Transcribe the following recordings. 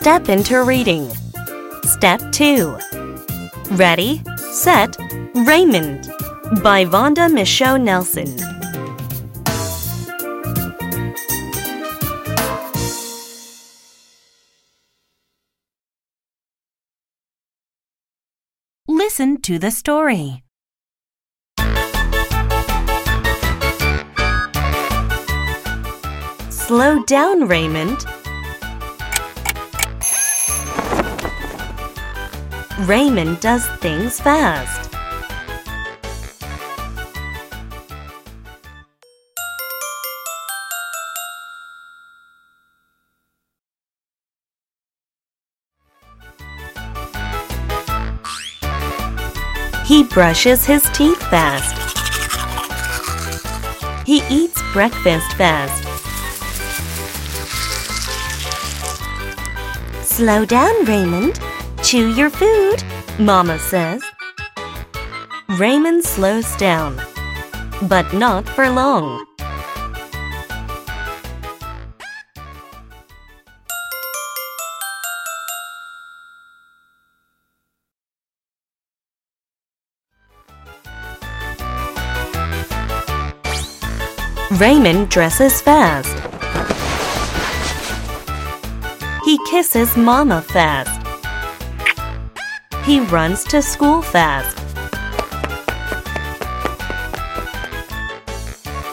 Step into reading. Step 2. Ready, Set, Raymond by Vaunda Micheaux Nelson. Listen to the story. Slow down, Raymond. Raymond does things fast. He brushes his teeth fast. He eats breakfast fast. Slow down, Raymond. Chew your food, Mama says. Raymond slows down, but not for long. Raymond dresses fast. He kisses Mama fast. He runs to school fast.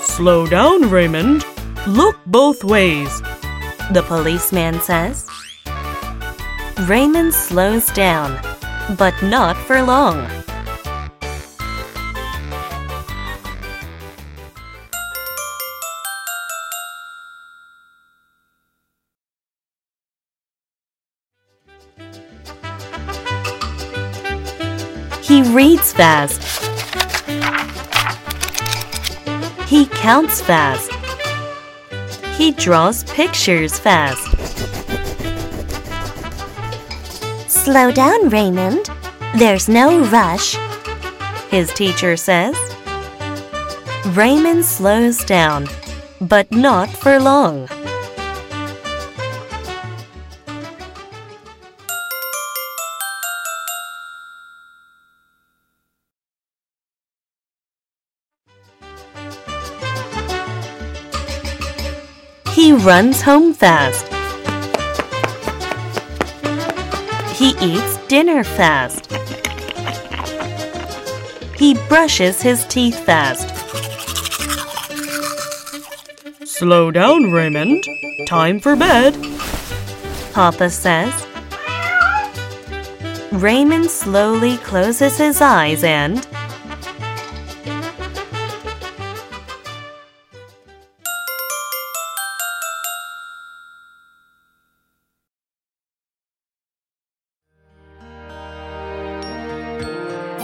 Slow down, Raymond. Look both ways. The policeman says. Raymond slows down, but not for long. He reads fast. He counts fast. He draws pictures fast. Slow down, Raymond. There's no rush, his teacher says. Raymond slows down, but not for long. He runs home fast. He eats dinner fast. He brushes his teeth fast. Slow down, Raymond. Time for bed. Papa says. Raymond slowly closes his eyes and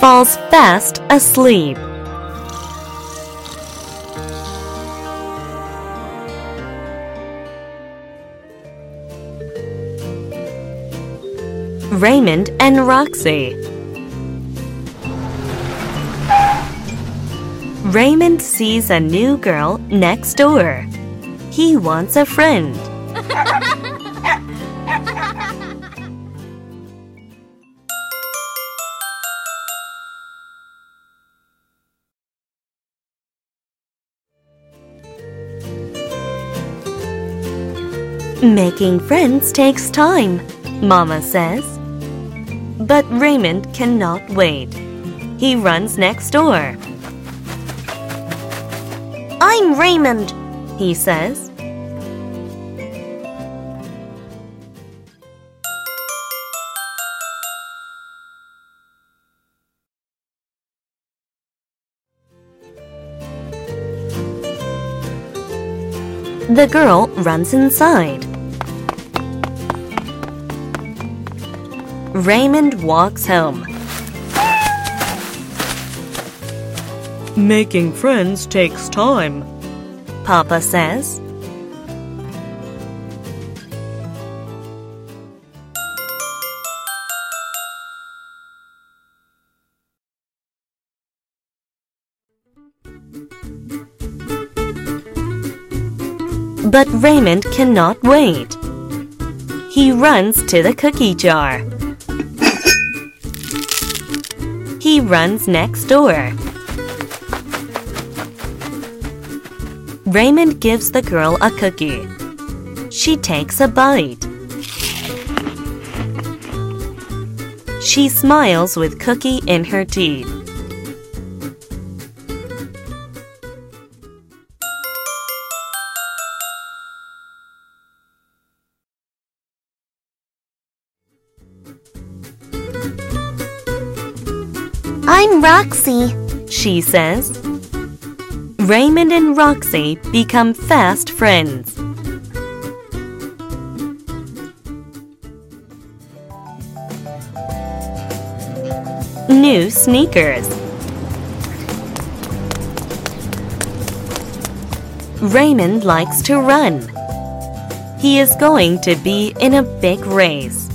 falls fast asleep. Raymond and Roxy. Raymond sees a new girl next door. He wants a friend. Making friends takes time, Mama says. But Raymond cannot wait. He runs next door. I'm Raymond, he says. The girl runs inside. Raymond walks home. Making friends takes time. Papa says. But Raymond cannot wait. He runs to the cookie jar. He runs next door. Raymond gives the girl a cookie. She takes a bite. She smiles with cookie in her teeth. I'm Roxy. She says. Raymond and Roxy become fast friends. New sneakers. Raymond likes to run. He is going to be in a big race.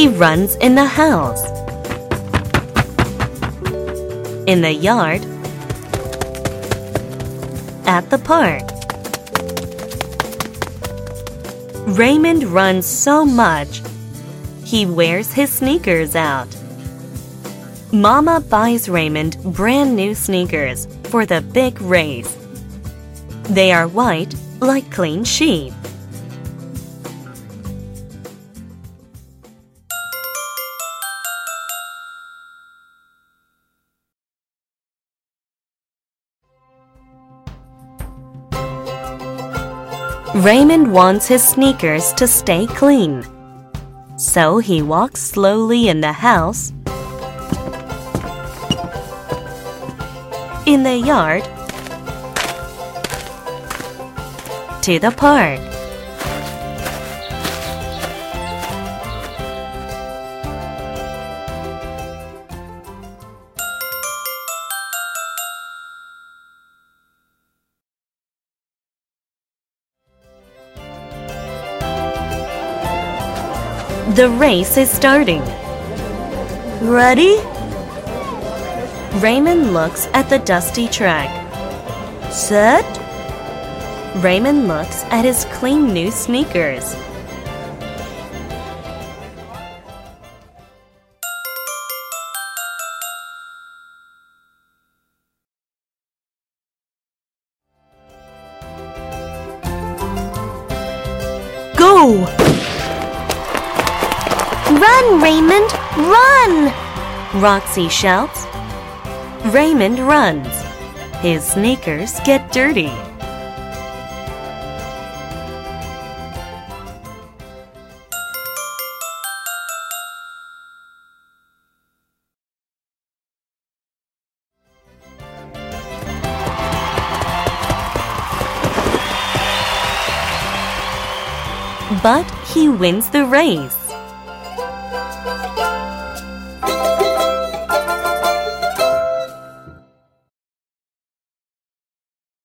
He runs in the house, in the yard, at the park. Raymond runs so much, he wears his sneakers out. Mama buys Raymond brand new sneakers for the big race. They are white like clean sheet. Raymond wants his sneakers to stay clean. So he walks slowly in the house, in the yard, to the park. The race is starting. Ready? Raymond looks at the dusty track. Set? Raymond looks at his clean new sneakers. Go! Run, Raymond, run! Roxy shouts. Raymond runs. His sneakers get dirty. But he wins the race.